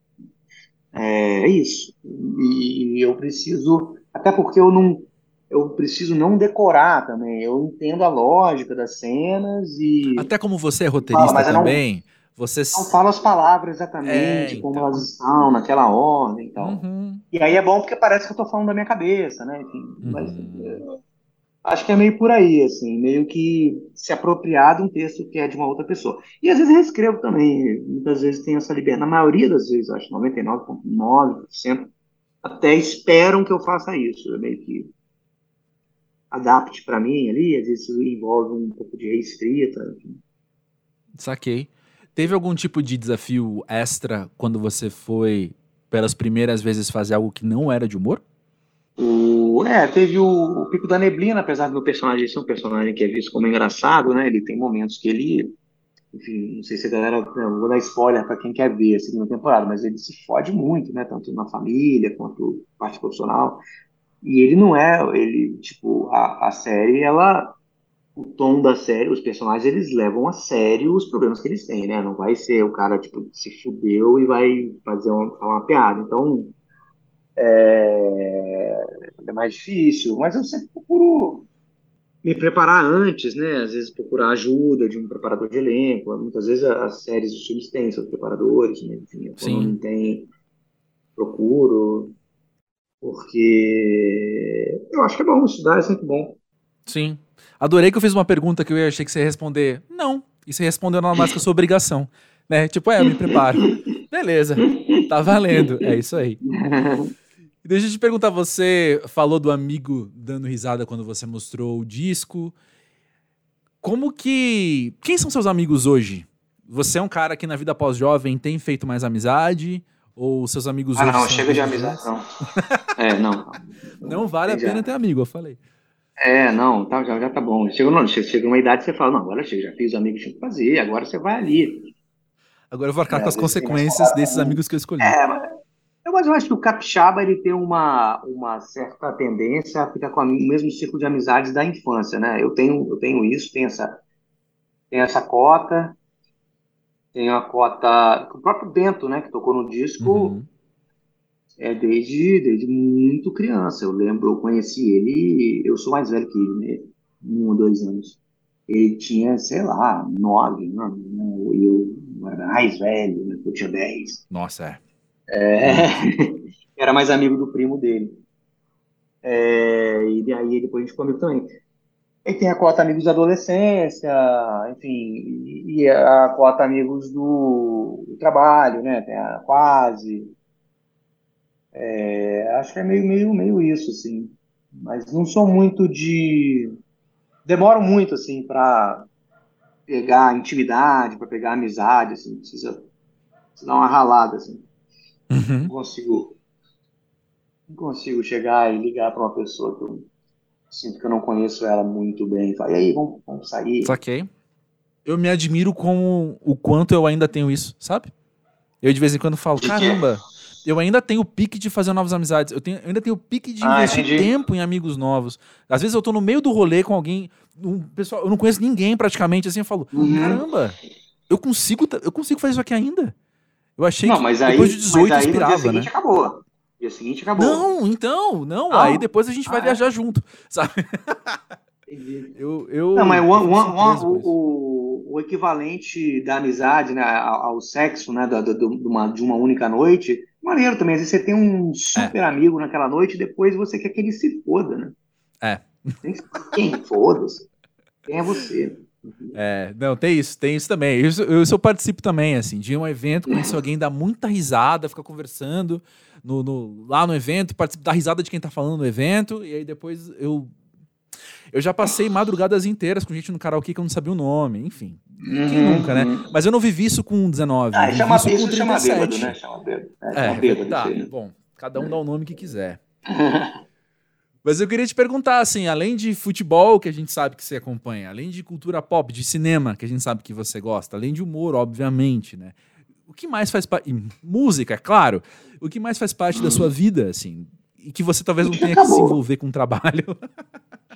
É, é isso. E, e eu preciso, até porque eu não, eu preciso não decorar também. Eu entendo a lógica das cenas e. Até como você é roteirista fala, também. Não, você não falo as palavras exatamente, é, como então. elas estão, naquela ordem e tal. Uhum. E aí é bom porque parece que eu estou falando da minha cabeça, né? Enfim, uhum. mas, é, acho que é meio por aí, assim, meio que se apropriar de um texto que é de uma outra pessoa. E às vezes eu escrevo também, muitas vezes tem essa liberdade, na maioria das vezes, acho 99,9%, até esperam que eu faça isso. É meio que adapte para mim ali, às vezes envolve um pouco de reescrita. Enfim. Saquei. Teve algum tipo de desafio extra quando você foi pelas primeiras vezes fazer algo que não era de humor? O, é, teve o, o Pico da Neblina, apesar do meu personagem ser um personagem que é visto como engraçado, né? Ele tem momentos que ele. Enfim, não sei se a galera. Não vou dar spoiler para quem quer ver a segunda temporada, mas ele se fode muito, né? Tanto na família quanto parte profissional. E ele não é, ele, tipo, a, a série, ela, o tom da série, os personagens, eles levam a sério os problemas que eles têm, né? Não vai ser o cara, tipo, se fudeu e vai fazer uma, uma piada. Então, é, é mais difícil, mas eu sempre procuro me preparar antes, né? Às vezes procurar ajuda de um preparador de elenco. Muitas vezes as séries de filmes têm seus preparadores, né? Enfim, quando não tem, procuro porque eu acho que é bom estudar, é sempre bom. Sim. Adorei que eu fiz uma pergunta que eu achei que você ia responder. Não. E você respondeu nada mais que a sua obrigação. Né? Tipo, é, eu me preparo. Beleza. Tá valendo. É isso aí. Deixa eu te perguntar, você falou do amigo dando risada quando você mostrou o disco. Como que. Quem são seus amigos hoje? Você é um cara que na vida pós-jovem tem feito mais amizade? Ou seus amigos ah, não, chega de amizade, não. é, não. Não vale a pena ter amigo, eu falei. É, não, tá, já, já tá bom. Chega, não, chega uma idade que você fala, não, agora chega, já fiz os amigos que tinha que fazer, agora você vai ali. Agora eu vou arcar é, com as consequências desses amigos que eu escolhi. É, mas eu acho que o capixaba ele tem uma, uma certa tendência a ficar com o mesmo ciclo de amizades da infância, né? Eu tenho, eu tenho isso, tenho essa, tenho essa cota, tem a cota. O próprio Bento, né, que tocou no disco, uhum. É desde, desde muito criança. Eu lembro, eu conheci ele, eu sou mais velho que ele, né? Um ou dois anos. Ele tinha, sei lá, nove, né? e eu era mais velho, né? eu tinha dez. Nossa, é. É, era mais amigo do primo dele. É, e aí depois a gente ficou amigo também. E tem a cota amigos da adolescência, enfim, e a cota amigos do, do trabalho, né? Tem a quase. É, acho que é meio, meio, meio isso, assim. Mas não sou muito de. Demoro muito, assim, para pegar intimidade, para pegar amizade, assim. Precisa, precisa dar uma ralada, assim. Uhum. Não consigo. Não consigo chegar e ligar para uma pessoa que eu sinto que eu não conheço ela muito bem. Fala, e aí, vamos, vamos sair. Saquei. Eu me admiro com o quanto eu ainda tenho isso, sabe? Eu de vez em quando falo, caramba, eu ainda tenho o pique de fazer novas amizades. Eu, tenho, eu ainda tenho o pique de ah, investir entendi. tempo em amigos novos. Às vezes eu tô no meio do rolê com alguém, um pessoal, eu não conheço ninguém praticamente, assim, eu falo, uhum. caramba, eu consigo, eu consigo fazer isso aqui ainda. Eu achei não, que aí, depois de 18 mas aí, inspirava, no dia seguinte né? acabou. Dia seguinte acabou. Não, então, não. Ah, aí depois a gente vai ah, é? viajar é? junto, sabe? eu, eu, não, mas o, o, o, o, equivalente da amizade né, ao, ao sexo, né, da, de, uma, de uma única noite, maneiro também. Às vezes você tem um super é. amigo naquela noite e depois você quer que ele se foda, né? É. Quem foda-se? Quem é você? É, não, tem isso, tem isso também. Eu, eu, eu participo também, assim, de um evento, conheço alguém, dá muita risada, fica conversando no, no, lá no evento, participo da risada de quem tá falando no evento, e aí depois eu. Eu já passei madrugadas inteiras com gente no karaokê que eu não sabia o nome, enfim. Uhum, quem nunca, né? Uhum. Mas eu não vivi isso com 19. Ah, chama isso, chama bêbado, né? Chama bêbado. É, chama é, bêbado, tá. Bom, cada um dá o nome que quiser. Mas eu queria te perguntar, assim, além de futebol, que a gente sabe que você acompanha, além de cultura pop, de cinema, que a gente sabe que você gosta, além de humor, obviamente, né? O que mais faz parte. Música, é claro. O que mais faz parte da sua vida, assim? E que você talvez não tenha acabou. que se envolver com o trabalho.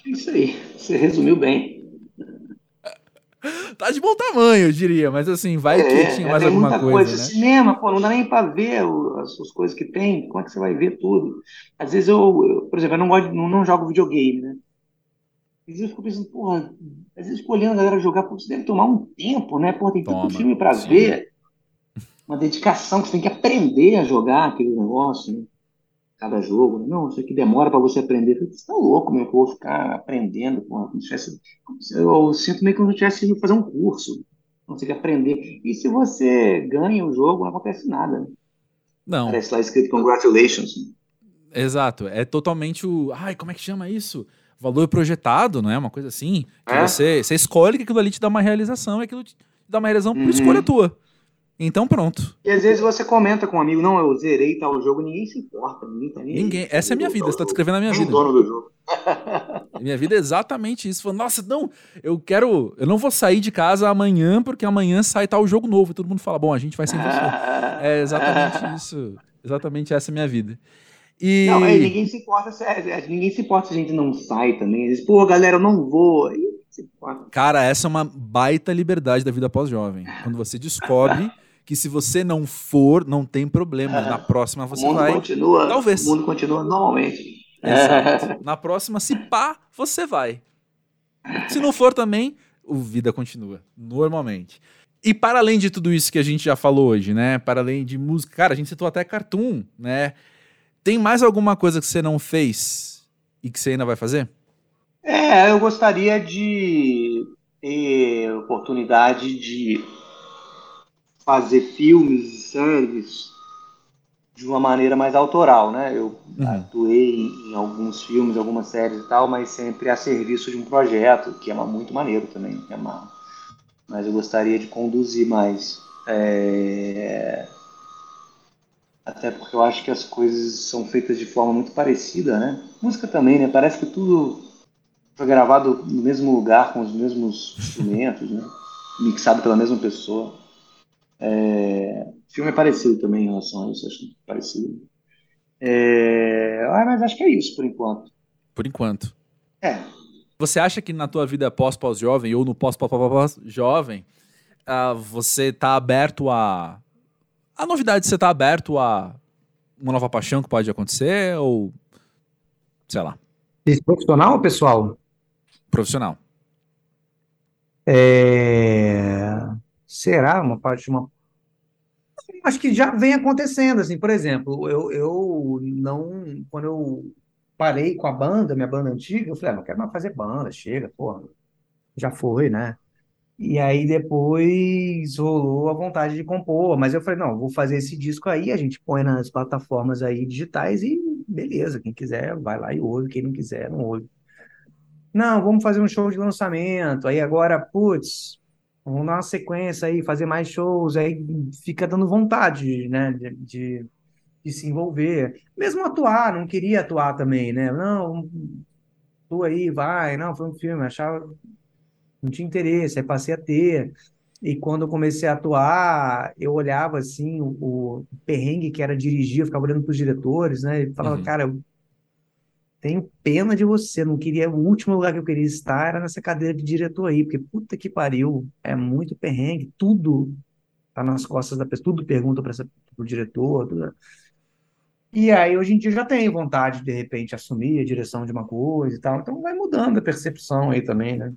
Isso aí. Você resumiu bem. tá de bom tamanho, eu diria, mas assim, vai é, que tinha mais alguma coisa. coisa. Né? Cinema, pô, não dá nem para ver as, as, coisas que tem, como é que você vai ver tudo? Às vezes eu, eu por exemplo, eu não, gosto, não, não jogo videogame, né? Às vezes eu fico pensando, porra, às vezes fico olhando a galera jogar, pô, você deve tomar um tempo, né? Pô, tem tanto filme para ver uma dedicação que você tem que aprender a jogar aquele negócio, né? Cada jogo. Né? Não, isso aqui demora para você aprender. Você está louco, meu, que eu vou ficar aprendendo. Como se tivesse, eu sinto meio que eu não tivesse ido fazer um curso. Não sei aprender. E se você ganha o jogo, não acontece nada. Né? Não. Parece lá escrito congratulations. Exato. É totalmente o. Ai, como é que chama isso? Valor projetado, não é? Uma coisa assim. Que é? você, você escolhe que aquilo ali te dá uma realização e aquilo te dá uma realização por uhum. escolha tua. Então pronto. E às vezes você comenta com um amigo, não, eu zerei tal jogo, ninguém se importa, ninguém tá nem Ninguém. Essa é a minha vida, você tá descrevendo a minha vida. dono do jogo. minha vida é exatamente isso. Falando, nossa, não, eu quero. Eu não vou sair de casa amanhã, porque amanhã sai tal jogo novo. E todo mundo fala, bom, a gente vai sem você. é exatamente isso. Exatamente essa é a minha vida. E... Não, mas ninguém se importa se, ninguém se importa se a gente não sai também. Diz, pô, galera, eu não vou. Cara, essa é uma baita liberdade da vida pós-jovem. Quando você descobre que se você não for, não tem problema. Na próxima você vai. Continua, Talvez. O mundo continua normalmente. Exato. Na próxima, se pá, você vai. Se não for também, o vida continua, normalmente. E para além de tudo isso que a gente já falou hoje, né? Para além de música, cara, a gente citou até cartoon, né? Tem mais alguma coisa que você não fez e que você ainda vai fazer? É, eu gostaria de ter oportunidade de fazer filmes e séries de uma maneira mais autoral, né? Eu uhum. atuei em alguns filmes, algumas séries e tal, mas sempre a serviço de um projeto, que é muito maneiro também, é uma... mas eu gostaria de conduzir mais. É... Até porque eu acho que as coisas são feitas de forma muito parecida, né? Música também, né? Parece que tudo foi gravado no mesmo lugar, com os mesmos instrumentos, né? Mixado pela mesma pessoa. É, o filme é parecido também em relação a isso, acho parecido. É, ah, mas acho que é isso por enquanto. Por enquanto. É. Você acha que na tua vida pós-pós-jovem ou no pós-pós-pós-jovem, uh, você está aberto a. A novidade, você está aberto a uma nova paixão que pode acontecer ou. Sei lá. Profissional ou pessoal? Profissional. É... Será uma parte de uma. Acho que já vem acontecendo, assim, por exemplo, eu, eu não, quando eu parei com a banda, minha banda antiga, eu falei, ah, não quero mais fazer banda, chega, porra, já foi, né? E aí depois rolou a vontade de compor, mas eu falei, não, vou fazer esse disco aí, a gente põe nas plataformas aí digitais e beleza, quem quiser vai lá e ouve, quem não quiser não ouve. Não, vamos fazer um show de lançamento, aí agora, putz, vamos dar uma sequência aí, fazer mais shows, aí fica dando vontade, né, de, de, de se envolver. Mesmo atuar, não queria atuar também, né? Não, tu aí, vai, não, foi um filme, achava, não tinha interesse, aí passei a ter. E quando eu comecei a atuar, eu olhava assim o, o perrengue que era dirigir, eu ficava olhando para os diretores, né? E falava, uhum. cara, eu tenho pena de você, não queria, o último lugar que eu queria estar era nessa cadeira de diretor aí, porque puta que pariu, é muito perrengue, tudo tá nas costas da pessoa, tudo pergunta para o diretor, tudo. E aí, hoje em dia, já tenho vontade de, de repente, assumir a direção de uma coisa e tal. Então, vai mudando a percepção aí também, né?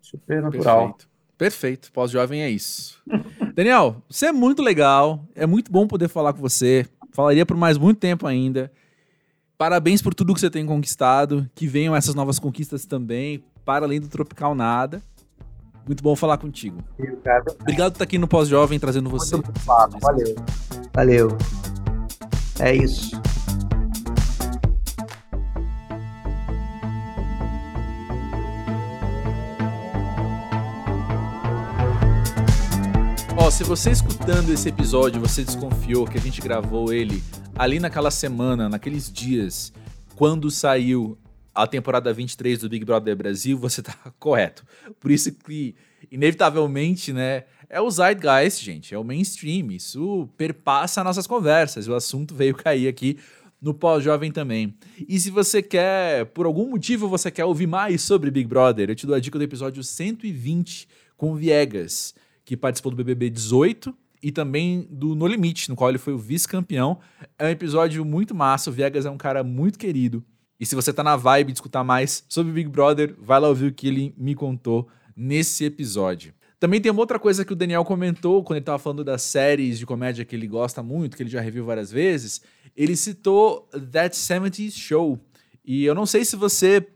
Super natural. Perfeito. Perfeito. Pós-jovem é isso. Daniel, você é muito legal. É muito bom poder falar com você. Falaria por mais muito tempo ainda. Parabéns por tudo que você tem conquistado. Que venham essas novas conquistas também, para além do Tropical Nada. Muito bom falar contigo. Obrigado, Obrigado por estar aqui no Pós-Jovem trazendo você. Muito Valeu. Valeu. É isso. Ó, se você escutando esse episódio, você desconfiou que a gente gravou ele ali naquela semana, naqueles dias, quando saiu a temporada 23 do Big Brother Brasil, você tá correto. Por isso que, inevitavelmente, né, é o Zeitgeist, gente, é o mainstream. Isso perpassa nossas conversas. O assunto veio cair aqui no pós-jovem também. E se você quer, por algum motivo, você quer ouvir mais sobre Big Brother, eu te dou a dica do episódio 120 com Viegas, que participou do BBB 18 e também do No Limite, no qual ele foi o vice-campeão. É um episódio muito massa, o Viegas é um cara muito querido. E se você tá na vibe de escutar mais sobre Big Brother, vai lá ouvir o que ele me contou nesse episódio. Também tem uma outra coisa que o Daniel comentou quando ele estava falando das séries de comédia que ele gosta muito, que ele já reviu várias vezes. Ele citou That 70 Show. E eu não sei se você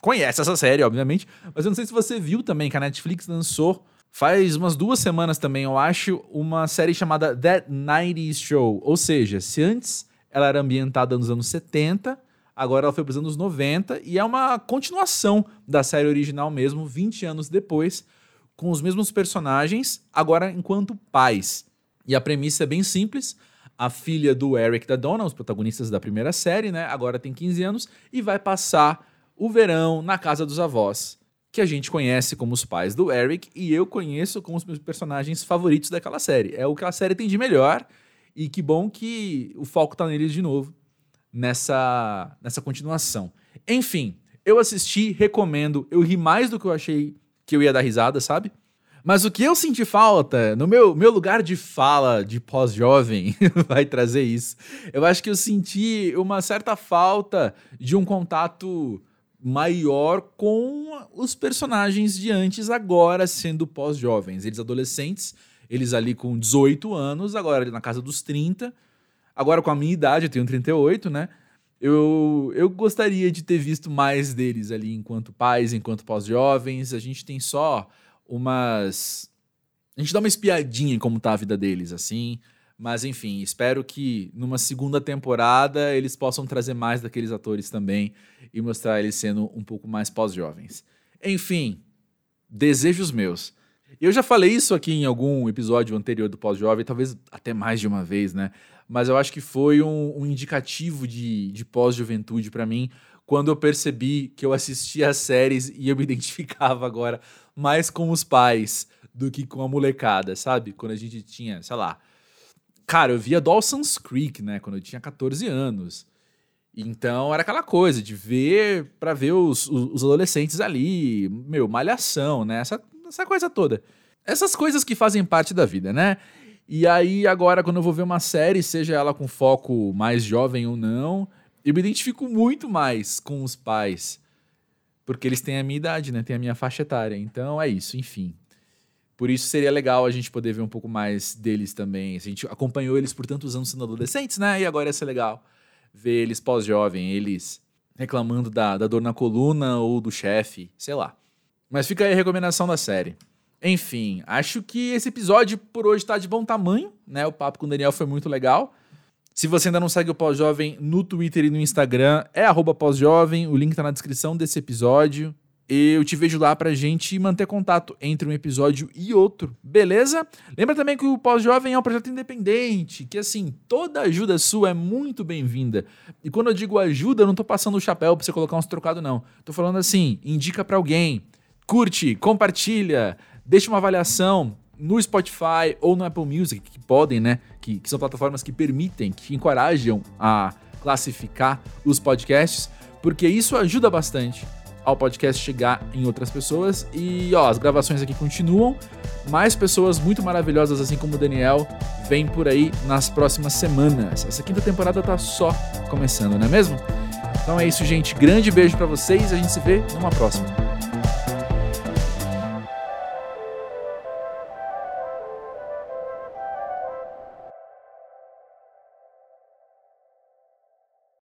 conhece essa série, obviamente, mas eu não sei se você viu também que a Netflix lançou Faz umas duas semanas também, eu acho, uma série chamada That 90s Show. Ou seja, se antes ela era ambientada nos anos 70, agora ela foi para os anos 90 e é uma continuação da série original mesmo, 20 anos depois, com os mesmos personagens, agora enquanto pais. E a premissa é bem simples. A filha do Eric da Donna, os protagonistas da primeira série, né? Agora tem 15 anos e vai passar o verão na casa dos avós que a gente conhece como os pais do Eric e eu conheço como os meus personagens favoritos daquela série. É o que a série tem de melhor e que bom que o foco tá neles de novo nessa, nessa continuação. Enfim, eu assisti, recomendo, eu ri mais do que eu achei que eu ia dar risada, sabe? Mas o que eu senti falta, no meu, meu lugar de fala de pós-jovem, vai trazer isso. Eu acho que eu senti uma certa falta de um contato maior com os personagens de antes, agora sendo pós-jovens. Eles adolescentes, eles ali com 18 anos, agora na casa dos 30. Agora com a minha idade, eu tenho 38, né? Eu, eu gostaria de ter visto mais deles ali enquanto pais, enquanto pós-jovens. A gente tem só umas. A gente dá uma espiadinha em como tá a vida deles, assim. Mas enfim, espero que numa segunda temporada eles possam trazer mais daqueles atores também e mostrar eles sendo um pouco mais pós-jovens. Enfim, desejos meus. Eu já falei isso aqui em algum episódio anterior do Pós-Jovem, talvez até mais de uma vez, né? Mas eu acho que foi um, um indicativo de, de pós-juventude para mim quando eu percebi que eu assistia as séries e eu me identificava agora mais com os pais do que com a molecada, sabe? Quando a gente tinha, sei lá, Cara, eu via Dawson's Creek, né, quando eu tinha 14 anos. Então era aquela coisa de ver para ver os, os, adolescentes ali, meu, malhação, né? Essa, essa coisa toda. Essas coisas que fazem parte da vida, né? E aí, agora, quando eu vou ver uma série, seja ela com foco mais jovem ou não, eu me identifico muito mais com os pais. Porque eles têm a minha idade, né? Têm a minha faixa etária. Então é isso, enfim. Por isso seria legal a gente poder ver um pouco mais deles também. A gente acompanhou eles por tantos anos sendo adolescentes, né? E agora ia ser legal ver eles pós-jovem, eles reclamando da, da dor na coluna ou do chefe, sei lá. Mas fica aí a recomendação da série. Enfim, acho que esse episódio por hoje tá de bom tamanho, né? O papo com o Daniel foi muito legal. Se você ainda não segue o Pós-Jovem no Twitter e no Instagram, é pós-jovem, o link tá na descrição desse episódio. Eu te vejo lá pra gente manter contato entre um episódio e outro, beleza? Lembra também que o Pós-Jovem é um projeto independente, que assim, toda ajuda sua é muito bem-vinda. E quando eu digo ajuda, eu não tô passando o chapéu pra você colocar uns trocados, não. Tô falando assim, indica pra alguém, curte, compartilha, deixa uma avaliação no Spotify ou no Apple Music, que podem, né? Que, que são plataformas que permitem, que encorajam a classificar os podcasts, porque isso ajuda bastante ao podcast chegar em outras pessoas. E ó, as gravações aqui continuam. Mais pessoas muito maravilhosas, assim como o Daniel, vêm por aí nas próximas semanas. Essa quinta temporada tá só começando, não é mesmo? Então é isso, gente. Grande beijo para vocês a gente se vê numa próxima.